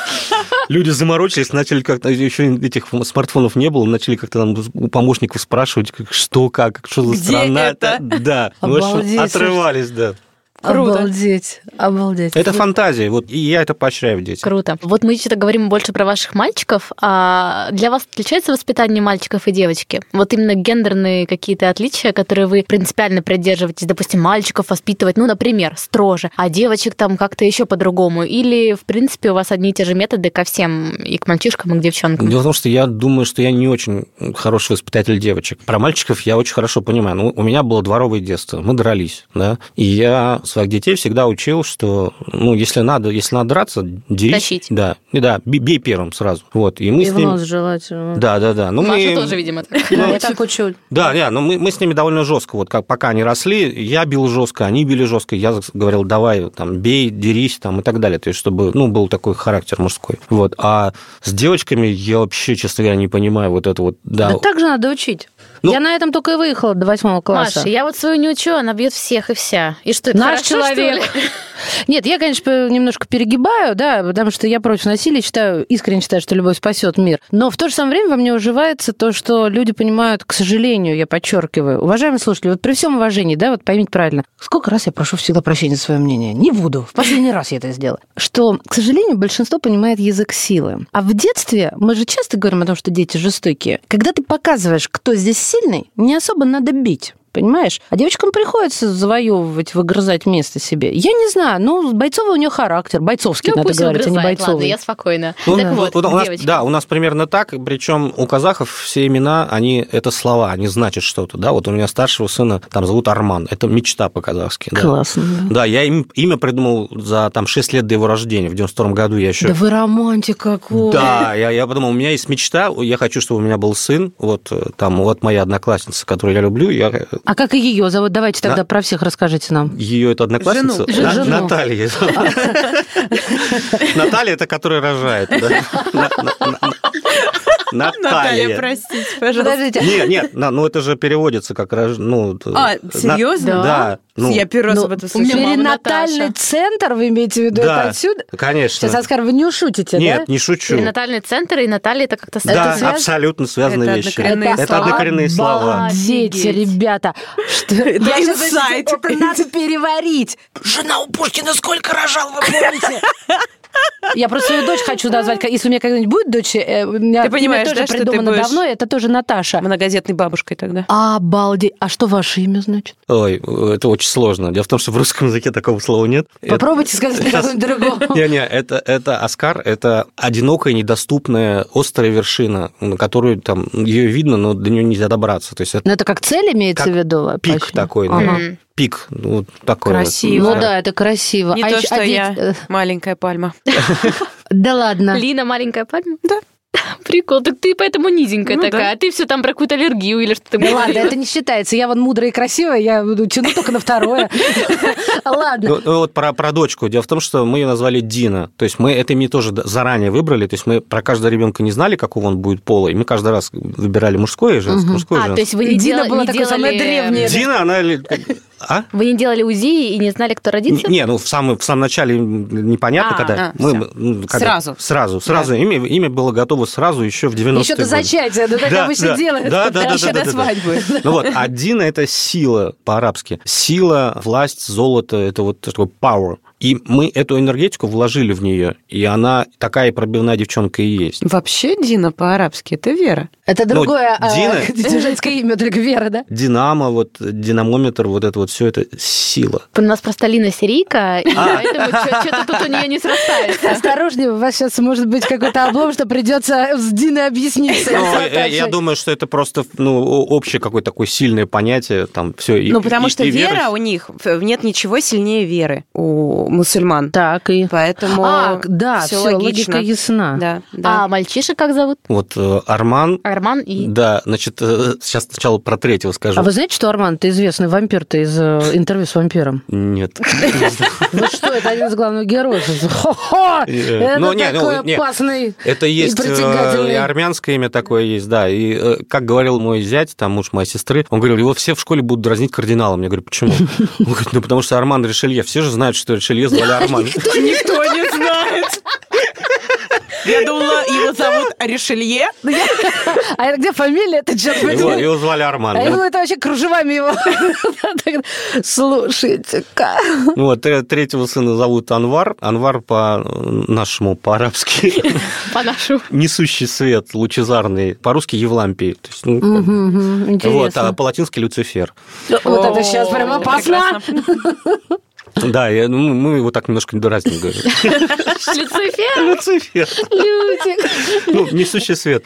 люди заморочились, начали как-то, еще этих смартфонов не было, начали как-то там у помощников спрашивать, что, как, что за Где страна. это? Да, в общем, Обалдеть, отрывались, да. Круто. Обалдеть, обалдеть. Это фантазия, вот, и я это поощряю в детях. Круто. Вот мы что-то говорим больше про ваших мальчиков. А для вас отличается воспитание мальчиков и девочки? Вот именно гендерные какие-то отличия, которые вы принципиально придерживаетесь, допустим, мальчиков воспитывать, ну, например, строже, а девочек там как-то еще по-другому? Или, в принципе, у вас одни и те же методы ко всем, и к мальчишкам, и к девчонкам? Дело в том, что я думаю, что я не очень хороший воспитатель девочек. Про мальчиков я очень хорошо понимаю. Ну, у меня было дворовое детство, мы дрались, да, и я своих детей всегда учил, что, ну, если надо, если надо драться, дерись. Тащить. Да, и да, бей, первым сразу. Вот, и мы И с в ним... нос желательно. Да, да, да. Ну, Маша мы... тоже, видимо, так. Да, я так учу. Да, да, но мы, мы с ними довольно жестко. Вот как пока они росли, я бил жестко, они били жестко. Я говорил, давай, там, бей, дерись, там, и так далее. То есть, чтобы, ну, был такой характер мужской. Вот. А с девочками я вообще, честно говоря, не понимаю вот это вот. Да, Да так же надо учить. Ну- Я на этом только и выехала до восьмого класса. Маша, я вот свою не учу, она бьет всех и вся. И что, это Наш хорошо, что человек. ли? Нет, я, конечно, немножко перегибаю, да, потому что я против насилия, считаю, искренне считаю, что любовь спасет мир. Но в то же самое время во мне уживается то, что люди понимают, к сожалению, я подчеркиваю. Уважаемые слушатели, вот при всем уважении, да, вот поймите правильно, сколько раз я прошу всегда прощения за свое мнение? Не буду. В последний раз я это сделаю. Что, к сожалению, большинство понимает язык силы. А в детстве мы же часто говорим о том, что дети жестокие. Когда ты показываешь, кто здесь сильный, не особо надо бить. Понимаешь? А девочкам приходится завоевывать, выгрызать место себе. Я не знаю, ну, бойцовый у нее характер, бойцовский, Ну, надо пусть говорить, а не выгрызает, ладно, бойцовый. я спокойна. Ну, так вот, у нас, девочки. да, у нас примерно так, причем у казахов все имена, они это слова, они значат что-то, да, вот у меня старшего сына там зовут Арман, это мечта по-казахски. Да. Классно. да. Да, я им, имя придумал за там 6 лет до его рождения, в 92 году я еще... Да вы романтик какой. Да, я, я подумал, у меня есть мечта, я хочу, чтобы у меня был сын, вот э, там, вот моя одноклассница, которую я люблю, я э, А как и ее зовут? Давайте тогда Да. про всех расскажите нам. ее это одноклассница. Жену. На- Жену. Наталья. Наталья это которая рожает. Наталья, Наталья. простите, пожалуйста. Подождите. Нет, нет, ну это же переводится как рож- ну. А, на- серьезно? Да. ну, Я первый раз Ну, об этом у меня слышала. Перинатальный Наташа. центр, вы имеете в виду Да. это отсюда? конечно. Сейчас, Оскар, вы не шутите, Нет, да? не шучу. Перинатальный центр и Наталья это как-то Да, Это связано? абсолютно связанные Это вещи. однокоренные Это слова? однокоренные слова. Дети, ребята. Что? Это Я инсайт. Это надо переварить. Жена у Пушкина сколько рожала, вы помните? Я просто свою дочь хочу назвать. Если у меня когда-нибудь будет дочь, э, у меня Ты имя понимаешь, тоже да, что ты придумано давно, это тоже Наташа. Многодетной бабушкой тогда. Обалдеть. А что ваше имя, значит? Ой, это очень сложно. Дело в том, что в русском языке такого слова нет. Попробуйте сказать мне Сейчас. какое-нибудь другое. Не-не, это, это Оскар, это одинокая, недоступная, острая вершина, на которую там ее видно, но до нее нельзя добраться. То есть это Ну, это как цель имеется Как в виду? пик Паша? такой, да. Ага. М. пик, ну, вот такой вот. Красиво. Ну да, это красиво. Не А то, ещё- что а ведь, я э, маленькая пальма. Да ладно. Лина маленькая пальма? Да. Прикол, так ты поэтому низенькая Ну такая, а ты все там про какую-то аллергию или что-то. Да ладно, это не считается. Я вон мудрая и красивая, я тяну только на второе. Ладно. Ну, ну, вот про, про дочку. Дело в том, что мы ее назвали Дина. То есть мы это имя тоже заранее выбрали. То есть мы про каждого ребенка не знали, какого он будет пола. И мы каждый раз выбирали мужское и женское, А, то женское. есть вы не, Дина была самое делали... древнее. Дина, она... А? Вы не делали УЗИ и не знали, кто родится? Не, ну в самом, в самом начале непонятно, А, когда. а, мы, когда- Сразу. Сразу, сразу. Имя, имя было готово сразу еще в 90-е Еще до зачатия, ну так Да, обычно да, делают. да, да, да, Еще да, до да, да. свадьбы. Ну вот, а Дина – это сила по-арабски. Сила, власть, золото – это вот такой power. И мы эту энергетику вложили в нее, и она такая пробивная девчонка и есть. Вообще Дина по-арабски это Вера. Это Ну, другое а, Дина- женское имя, только Вера, да? Динамо, вот динамометр, вот это вот все это сила. У нас просто Лина сирийка, и А. поэтому что-то тут у нее не срастается. Осторожнее, у вас сейчас может быть какой-то облом, что придется с Диной объясниться. Ну, с я, я думаю, что это просто ну, общее какое-то такое сильное понятие, там все. Ну, потому что вера у них, нет ничего сильнее веры у мусульман. Так, и... Поэтому А, да, все, логично. логика ясна. Да, да. А мальчишек как зовут? Вот э, Арман, Арман и... да, значит, э, сейчас сначала про третьего скажу. А вы знаете, что Арман, ты известный вампир, ты из э, интервью с вампиром? Нет. Ну что, это один из главных героев. Хо-хо! Э, Это ну, ну, такой опасный. Это есть армянское имя такое есть, да. И как говорил мой зять, там муж моей сестры, он говорил, его все в школе будут дразнить кардиналом. Я говорю, почему? Он говорит, ну потому что Арман Ришелье. Все же знают, что Ришелье звали Арман. Никто не знает. Я думала, его зовут Ришелье. А это где фамилия? Это черт Его, возьми. его звали Арман. А я думала, это вообще кружевами его. Слушайте-ка. Ну вот, тре- третьего сына зовут Анвар. Анвар по-нашему, по-арабски. По-нашему. Несущий свет, лучезарный. По-русски Евлампий. Ну, вот, а по-латински Люцифер. Вот это сейчас прям опасно. Да, я- ну, мы его так немножко недоразним говорим. Люцифер, Люцифер. Лютик. Ну, несущий свет.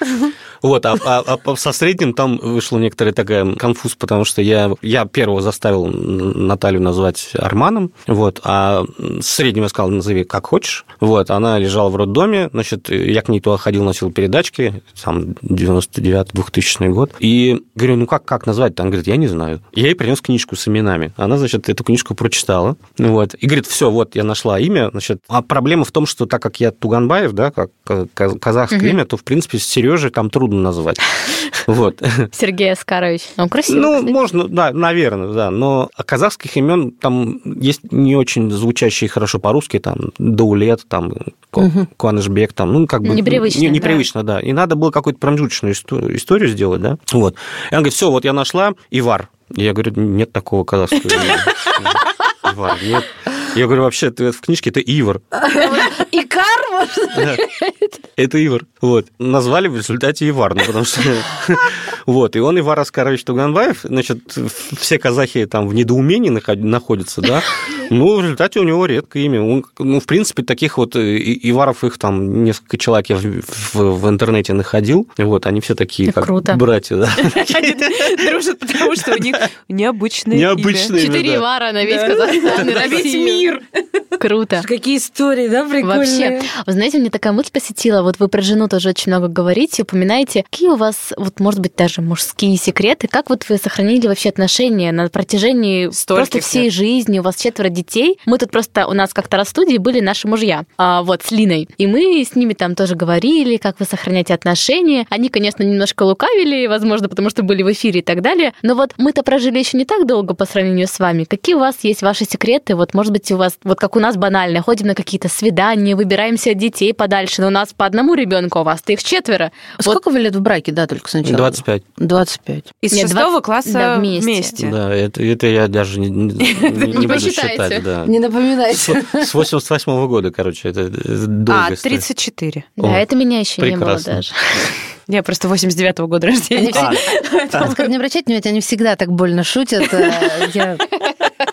Вот, а, а- а со средним там вышла некоторая такая конфуз, потому что я, я первого заставил Наталью назвать Арманом, вот, а среднего сказал, назови как хочешь. Вот, она лежала в роддоме, значит, я к ней туда ходил, носил передачки, там, 99-2000 год, и говорю, ну как, как назвать? Она говорит, я не знаю. Я ей принес книжку с именами. Она, значит, эту книжку прочитала, Вот. И говорит, все, вот я нашла имя. Значит, а проблема в том, что так как я Туганбаев, да, как казахское угу. имя, то, в принципе, с Сережей там трудно назвать. Вот. Сергей Аскарович. Он красивый, Ну, кстати. можно, да, наверное, да. Но казахских имен там есть не очень звучащие хорошо по-русски, там, Даулет, там, угу. Куанышбек, там, ну, как бы... Непривычно, не, Непривычно, да. да. И надо было какую-то промежуточную историю сделать, да. Вот. И он говорит, все, вот я нашла Ивар. Я говорю, нет такого казахского имени. Ивар, нет. Я говорю, вообще, ты в книжке это Ивар. Может? Это Ивар. Вот. Назвали в результате Ивар, ну, потому что... Вот. И он, Ивар Аскарович Туганбаев, значит, все казахи там в недоумении находятся, да, ну, в результате у него редкое имя. Он, ну, в принципе, таких вот э, Иваров, их там несколько человек я в, в, в интернете находил. Вот, они все такие, как Круто. братья, да. Они дружат, потому что у них необычное Необычное имя, Четыре. Ивара на весь Казахстан На весь мир. Круто. Какие истории, да, прикольные? Вообще, вы знаете, мне такая мысль посетила, вот вы про жену тоже очень много говорите, упоминаете, какие у вас, вот, может быть, даже мужские секреты, как вот вы сохранили вообще отношения на протяжении Стольких просто всей лет. жизни, у вас четверо детей, мы тут просто, у нас как-то раз в студии были наши мужья, а, вот, с Линой, и мы с ними там тоже говорили, как вы сохраняете отношения, они, конечно, немножко лукавили, возможно, потому что были в эфире и так далее, но вот мы-то прожили еще не так долго по сравнению с вами, какие у вас есть ваши секреты, вот, может быть, у вас, вот как у нас банально, ходим на какие-то свидания, выбираемся от детей подальше, но у нас по одному ребенку, а у вас-то их четверо. Вот Сколько вы лет в браке, да, только сначала? 25. 25. Из Нет, шестого 20 класса да, вместе. вместе. Да, это, это я даже не, не, не буду считать. Да. Не напоминайте. С, с 88 года, короче, это, долгая А, история. 34. Да, это меня еще не было даже. Я просто 89-го года рождения. А, не обращайте внимания, они всегда так больно шутят. э, Я,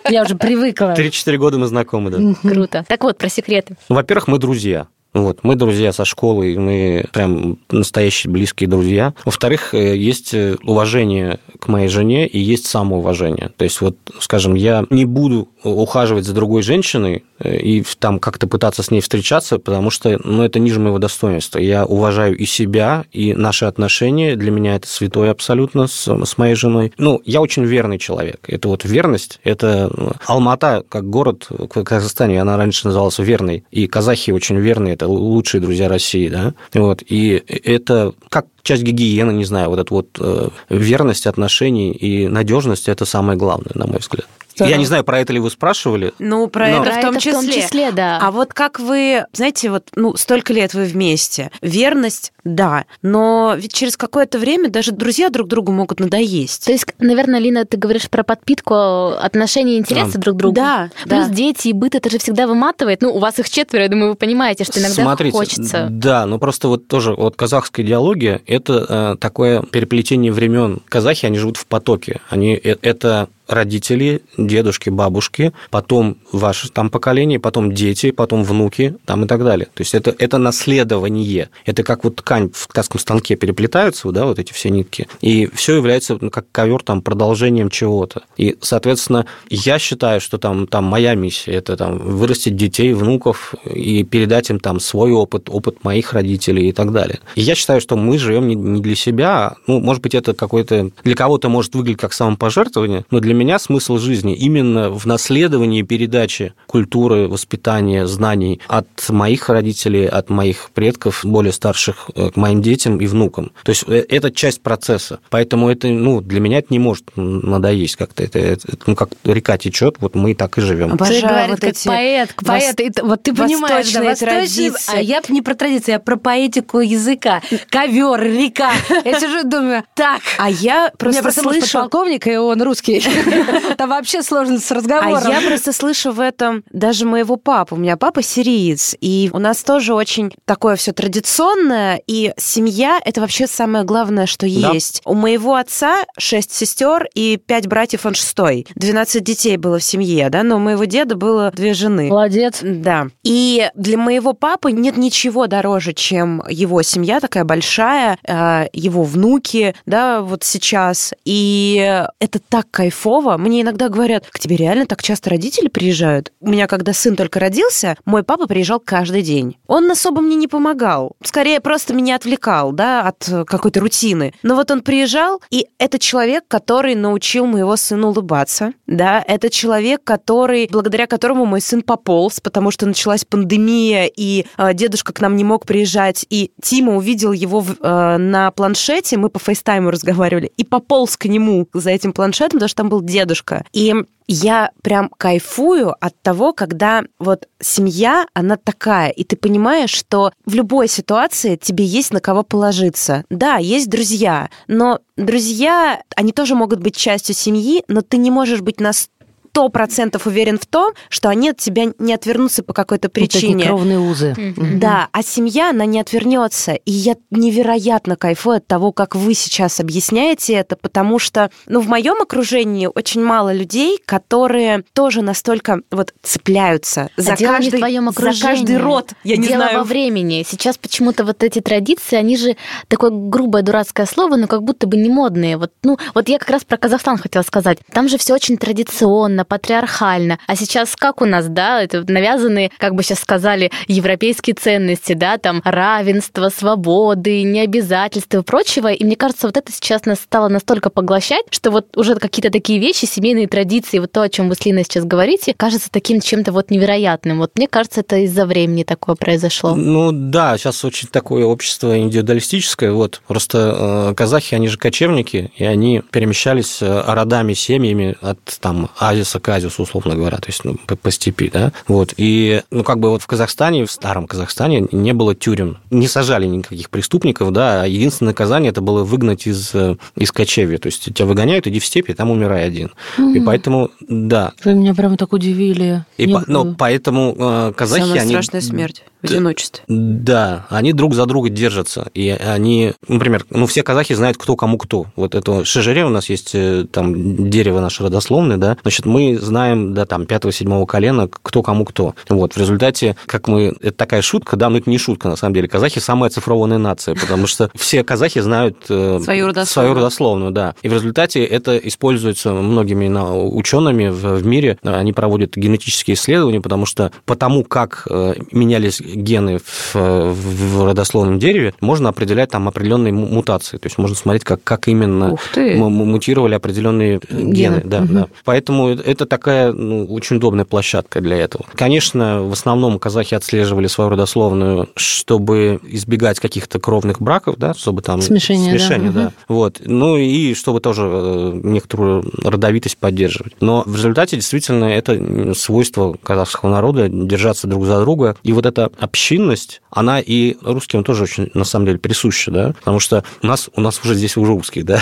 я уже привыкла. 3-4 года мы знакомы, да. Круто. Так вот, про секреты. Ну, Во-первых, мы друзья. Вот, мы друзья со школы, мы прям настоящие близкие друзья. Во-вторых, э, есть э, уважение к моей жене и есть самоуважение. То есть вот, скажем, я не буду ухаживать за другой женщиной э, и там как-то пытаться с ней встречаться, потому что, ну, это ниже моего достоинства. Я уважаю и себя, и наши отношения. Для меня это святое абсолютно с, с моей женой. Ну, я очень верный человек. Это вот верность, это Алмата, как город в Казахстане, она раньше называлась Верной, и казахи очень верные, это лучшие друзья России, да, вот, и это как часть гигиены, не знаю, вот эта вот э, верность отношений и надежность это самое главное, на мой взгляд. Я не знаю, про это ли вы спрашивали. Ну, про Но- это Про в том это в том числе. числе, да. А вот как вы, знаете, вот, ну, столько лет вы вместе. Верность, да, но ведь через какое-то время даже друзья друг другу могут надоесть. То есть, наверное, Лина, ты говоришь про подпитку отношений и интереса А. друг к другу. Да, Плюс да. дети и быт это же всегда выматывает. Ну, у вас их четверо, я думаю, вы понимаете, что иногда Смотрите, хочется. Да, но просто вот тоже вот казахская идеология это э, такое переплетение времен. Казахи, они живут в потоке. Они э, это родители, дедушки, бабушки, потом ваше там поколение, потом дети, потом внуки, там и так далее. То есть это, это наследование. Это как вот ткань в ткацком станке переплетаются, да, вот эти все нитки, и все является ну, как ковер там продолжением чего-то. И, соответственно, я считаю, что там, там моя миссия это там вырастить детей, внуков и передать им там свой опыт, опыт моих родителей и так далее. И я считаю, что мы живем не, не для себя, а, ну, может быть, это какой-то для кого-то может выглядеть как самопожертвование, но для меня смысл жизни именно в наследовании и передаче культуры, воспитания, знаний от моих родителей, от моих предков, более старших, э, к моим детям и внукам. То есть э, это часть процесса. Поэтому это, ну, для меня это не может надоесть как-то. Это, это, ну, как река течет, вот мы и так и живем. Обожаю Человек говорит, вот как эти поэт, вос- поэт. И т- вот ты понимаешь, да, восточные а я не про традиции, а про поэтику языка. Ковер, река. Я сижу и думаю, так. А я меня просто просто слышу... подполковник, и он русский. Там вообще сложно с А разговором. я просто слышу в этом даже моего папу. У меня папа сириец, и у нас тоже очень такое все традиционное, и семья — это вообще самое главное, что Да. есть. У моего отца шесть сестер и пять братьев, он шестой. 12 детей было в семье, да, но у моего деда было две жены. Молодец. Да. И для моего папы нет ничего дороже, чем его семья такая большая, э, его внуки, да, вот сейчас. И это так кайфово, кайфово. Мне иногда говорят, к тебе реально так часто родители приезжают? У меня, когда сын только родился, мой папа приезжал каждый день. Он особо мне не помогал. Скорее, просто меня отвлекал, да, от какой-то рутины. Но вот он приезжал, и это человек, который научил моего сына улыбаться, да, это человек, который, благодаря которому мой сын пополз, потому что началась пандемия, и э, дедушка к нам не мог приезжать, и Тима увидел его в, э, на планшете, мы по фейстайму разговаривали, и пополз к нему за этим планшетом, потому что там был дедушка. И я прям кайфую от того, когда вот семья, она такая, и ты понимаешь, что в любой ситуации тебе есть на кого положиться. Да, есть друзья, но друзья, они тоже могут быть частью семьи, но ты не можешь быть настолько 100% уверен в том, что они от тебя не отвернутся по какой-то причине. Вот эти узы. Да, а семья, она не отвернется. И я невероятно кайфую от того, как вы сейчас объясняете это, потому что, ну, в моем окружении очень мало людей, которые тоже настолько вот цепляются а за, дело каждый, не в твоем окружении. за каждый род. Я дело не знаю. во времени. Сейчас почему-то вот эти традиции, они же такое грубое дурацкое слово, но как будто бы не модные. Вот, ну, вот я как раз про Казахстан хотела сказать. Там же все очень традиционно, патриархально. А сейчас как у нас, да, это навязанные, как бы сейчас сказали, европейские ценности, да, там равенство, свободы, необязательства и прочего. И мне кажется, вот это сейчас нас стало настолько поглощать, что вот уже какие-то такие вещи, семейные традиции, вот то, о чем вы с Линой сейчас говорите, кажется таким чем-то вот невероятным. Вот мне кажется, это из-за времени такое произошло. Ну да, сейчас очень такое общество индивидуалистическое. Вот просто э, казахи, они же кочевники, и они перемещались э, родами, семьями от там Азиса к Азису, условно говоря, то есть ну, по, по степи, да. Вот и ну как бы вот в Казахстане, в старом Казахстане не было тюрем, не сажали никаких преступников, да. Единственное наказание это было выгнать из э, из кочевья, то есть тебя выгоняют, иди в степи, там умирай один. И поэтому да. Вы меня прям так удивили. И по- было. поэтому э, казахи Самая они страшная смерть в одиночестве. Да, они друг за друга держатся. И они, например, ну, все казахи знают, кто кому кто. Вот это шижере у нас есть э, там дерево наше родословное, да. Значит, мы знаем, да, там, пятого-седьмого колена, кто кому кто. Вот, в результате, как мы... Это такая шутка, да, но это не шутка, на самом деле. Казахи самая цифрованная нация, потому что все казахи знают э, Свою родословную. свою родословную, да. И в результате это используется многими учеными в, в мире. Они проводят генетические исследования, потому что потому как э, менялись гены в, в родословном дереве, можно определять там определенные му- мутации. То есть можно смотреть, как, как именно мутировали определенные э, гены. Гены. Да, Мгм. да. Поэтому это такая ну, очень удобная площадка для этого. Конечно, в основном казахи отслеживали свою родословную, чтобы избегать каких-то кровных браков, да, чтобы там... Смешение, да. смешение, да. Мгм. Вот. Ну и чтобы тоже э, некоторую родовитость поддерживать. Но в результате действительно это свойство казахского народа держаться друг за друга. И вот эта общинность, она и русским тоже очень, на самом деле, присуща, да, потому что у нас, у нас уже здесь уже русских, да,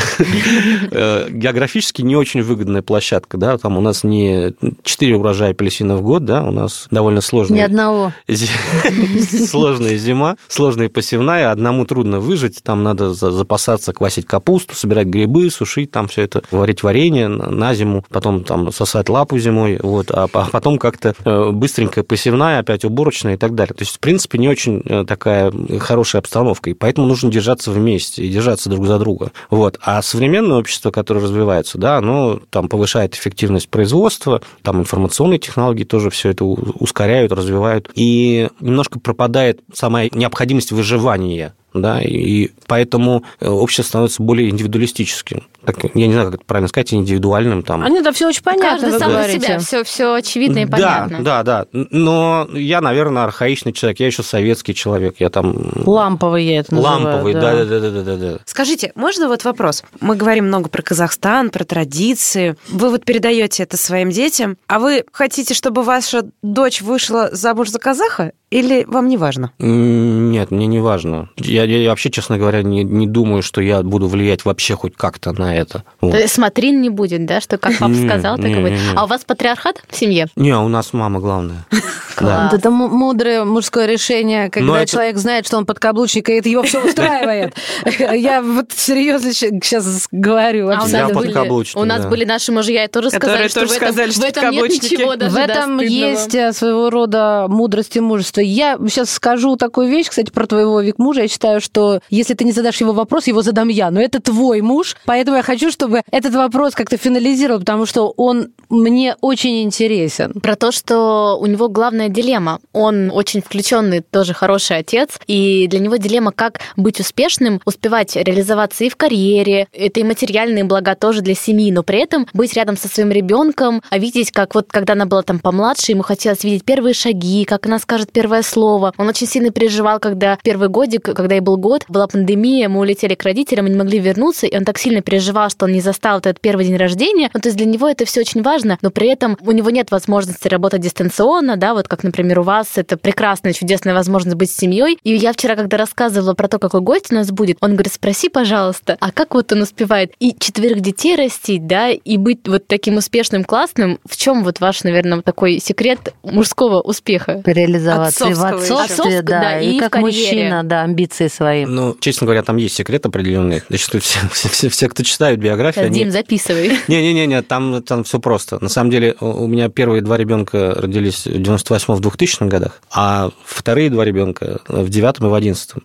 Э, географически не очень выгодная площадка, да, там у нас не 4 урожая апельсинов в год, да, у нас довольно Ни сложная одного. Зи- сложная зима, сложная посевная, одному трудно выжить, там надо за- запасаться, квасить капусту, собирать грибы, сушить там все это, варить варенье на зиму, потом там сосать лапу зимой, вот, а а потом как-то э, быстренько посевная, опять уборочная и так далее. То есть, в принципе, не очень э, такая хорошая обстановка, и поэтому нужно держаться вместе и держаться друг за друга. Вот. А современное общество, которое развивается, да, оно там повышает эффективность производства, там информационные технологии тоже все это ускоряют, развивают, и немножко пропадает сама необходимость выживания да, и поэтому э, общество становится более индивидуалистическим. Так, я не знаю, как это правильно сказать, индивидуальным там. А нет, да все очень понятно, Каждый сам говорите. себя, все, все очевидно и да, понятно. да, да. Но я, наверное, архаичный человек. Я еще советский человек. Я там Ламповый я это называю. ламповый, да, да, да, да, да, да. Скажите, можно вот вопрос? Мы говорим много про Казахстан, про традиции. Вы вот передаете это своим детям, а вы хотите, чтобы ваша дочь вышла замуж за казаха? Или вам не важно? Нет, мне не важно. Я, я вообще, честно говоря, не, не думаю, что я буду влиять вообще хоть как-то на это. Вот. То есть Смотрин не будет, да, что как папа сказал, так и будет. А у вас патриархат в семье? Не, у нас мама главная. Да. Это мудрое мужское решение, когда Но это- человек знает, что он подкаблучник, и это его все устраивает. Я вот серьезно сейчас говорю. А у нас, были, у нас да. были наши мужья и тоже сказали, что тоже в этом, сказали, в что этом нет ничего даже В этом есть э, своего рода мудрость и мужество. Я сейчас скажу такую вещь, кстати, про твоего вик мужа. Я считаю, что если ты не задашь его вопрос, его задам я. Но это твой муж, поэтому я хочу, чтобы этот вопрос как-то финализировал, потому что он мне очень интересен. Про то, что у него главная дилемма. Он очень включенный, тоже хороший отец, и для него дилемма, как быть успешным, успевать реализоваться и в карьере, это и материальные блага тоже для семьи, но при этом быть рядом со своим ребенком, а видеть, как вот когда она была там помладше, ему хотелось видеть первые шаги, как она скажет первое слово. Он очень сильно переживал, когда первый годик, когда ей был год, была пандемия, мы улетели к родителям, мы не могли вернуться, и он так сильно переживал, что он не застал этот первый день рождения. Ну, то есть для него это все очень важно, но при этом у него нет возможности работать дистанционно, да, вот как, например, у вас это прекрасная, чудесная возможность быть с семьей. И я вчера, когда рассказывала про то, какой гость у нас будет, он говорит, спроси, пожалуйста, а как вот он успевает и четверых детей растить, да, и быть вот таким успешным, классным? В чем вот ваш, наверное, такой секрет мужского успеха? Реализоваться и в отцовстве, да, Да, и, и в как карьере. мужчина, да, амбиции свои. Ну, честно говоря, там есть секрет определенный. Значит, все, все, все, все, кто читают биографию, Сейчас, они- Дим, записывай. Не-не-не, там, там все просто. На самом деле, у меня первые два ребенка родились в 98-2000 годах, а вторые два ребенка в девятом и в одиннадцатом.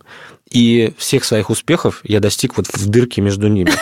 И всех своих успехов я достиг вот в дырке между ними.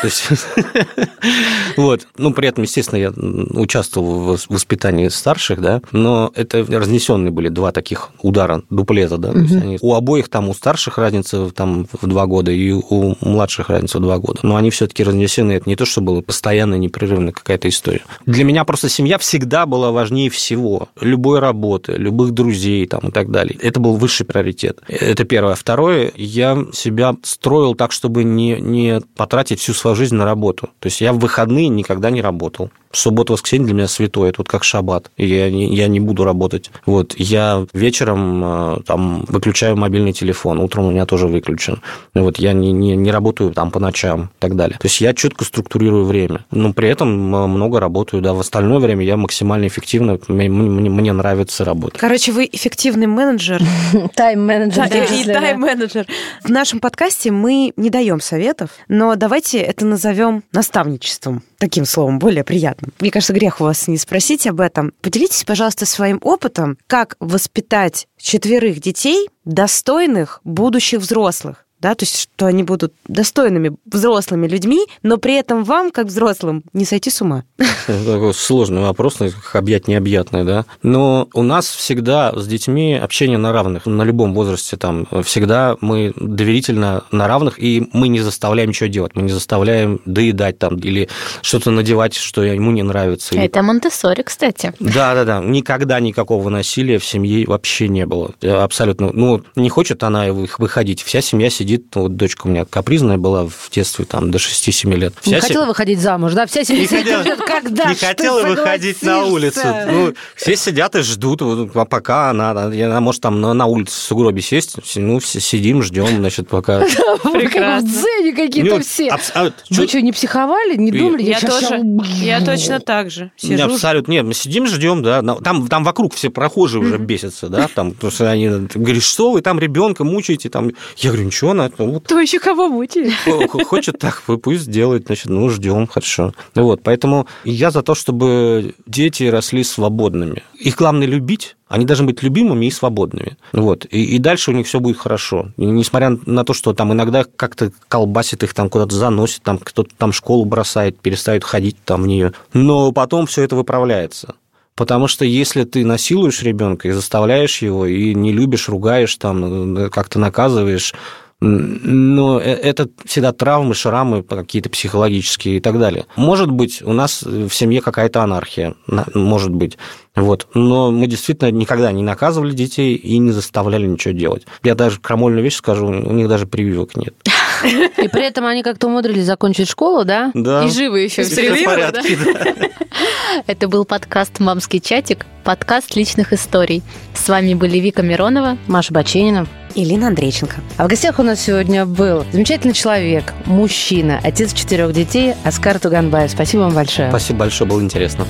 Вот. Ну, при этом, естественно, я участвовал в воспитании старших, да, но это разнесенные были два таких удара, дуплета, да. У обоих там, у старших разница там в два года, и у младших разница в два года. Но они все-таки разнесены. Это не то, что было постоянно, непрерывно какая-то история. Для меня просто семья всегда была важнее всего. Любой работы, любых друзей там и так далее. Это был высший приоритет. Это первое. Второе, я себя строил так, чтобы не, не потратить всю свою жизнь на работу. То есть я в выходные никогда не работал. Суббота, воскресенье для меня святое, это вот как шаббат. И я не, я не буду работать. Вот, я вечером э, там выключаю мобильный телефон, утром у меня тоже выключен. Вот, я не, не, не работаю там по ночам и так далее. То есть я четко структурирую время. Но при этом э, много работаю, да. В остальное время я максимально эффективно, мне, мне, мне нравится работать. Короче, вы эффективный менеджер Тайм-менеджер. Да, и тайм-менеджер. В нашем подкасте мы не даем советов, но давайте это назовем наставничеством. Таким словом, более приятным. Мне кажется, грех у вас не спросить об этом. Поделитесь, пожалуйста, своим опытом, как воспитать четверых детей, достойных будущих взрослых. Да, то есть, что они будут достойными взрослыми людьми, но при этом вам, как взрослым, не сойти с ума. Это такой сложный вопрос, объять необъятное, да. Но у нас всегда с детьми общение на равных, на любом возрасте там. Всегда мы доверительно на равных, и мы не заставляем ничего делать. Мы не заставляем доедать там или что-то надевать, что ему не нравится. или Это Монтессори, кстати. да, да, да. Никогда никакого насилия в семье вообще не было. Абсолютно. Ну, не хочет она выходить. Вся семья сидит. Вот дочка у меня капризная была в детстве, там, до 6-7 лет. Вся Не се- хотела выходить замуж, да? Вся семья Не хотела- ждет, когда не хотела выходить на улицу. Ну, все сидят и ждут, вот, а пока она, она может там на, на улице в сугробе сесть, ну, все сидим, ждем, значит, пока... Прекрасно. в дзене какие-то Ну, все. абс- а, Вы чё- что, не психовали, не думали? Я тоже, я точно так же. Абсолютно нет, мы сидим, ждем, да. Там, там вокруг все прохожие уже бесятся, да, там, потому что они говорят, что вы там ребенка мучаете, там. Я говорю, ничего, она вот Кто еще кого мучает? Хочет так, пу- пусть делает, значит, ну, ждем, хорошо. Вот, поэтому я за то, чтобы дети росли свободными. Их главное любить, они должны быть любимыми и свободными. Вот. И, и дальше у них все будет хорошо. И несмотря на то, что там иногда как-то колбасит их, там куда-то заносит, там кто-то там школу бросает, перестает ходить там в нее. Но потом все это выправляется. Потому что если ты насилуешь ребенка и заставляешь его, и не любишь, ругаешь, там, э, как-то наказываешь, но э- это всегда травмы, шрамы какие-то психологические и так далее. Может быть, у нас в семье какая-то анархия, на- может быть. Вот. Но мы действительно никогда не наказывали детей и не заставляли ничего делать. Я даже крамольную вещь скажу, у них даже прививок нет. И при этом они как-то умудрились закончить школу, да? Да. И живы еще. Всё в порядке, да. Это был подкаст «Мамский чатик», подкаст личных историй. С вами были Вика Миронова. Маша Баченина. Илина Андрейченко. А в гостях у нас сегодня был замечательный человек, мужчина, отец четырех детей Оскар Туганбаев. Спасибо вам большое. Спасибо большое, было интересно.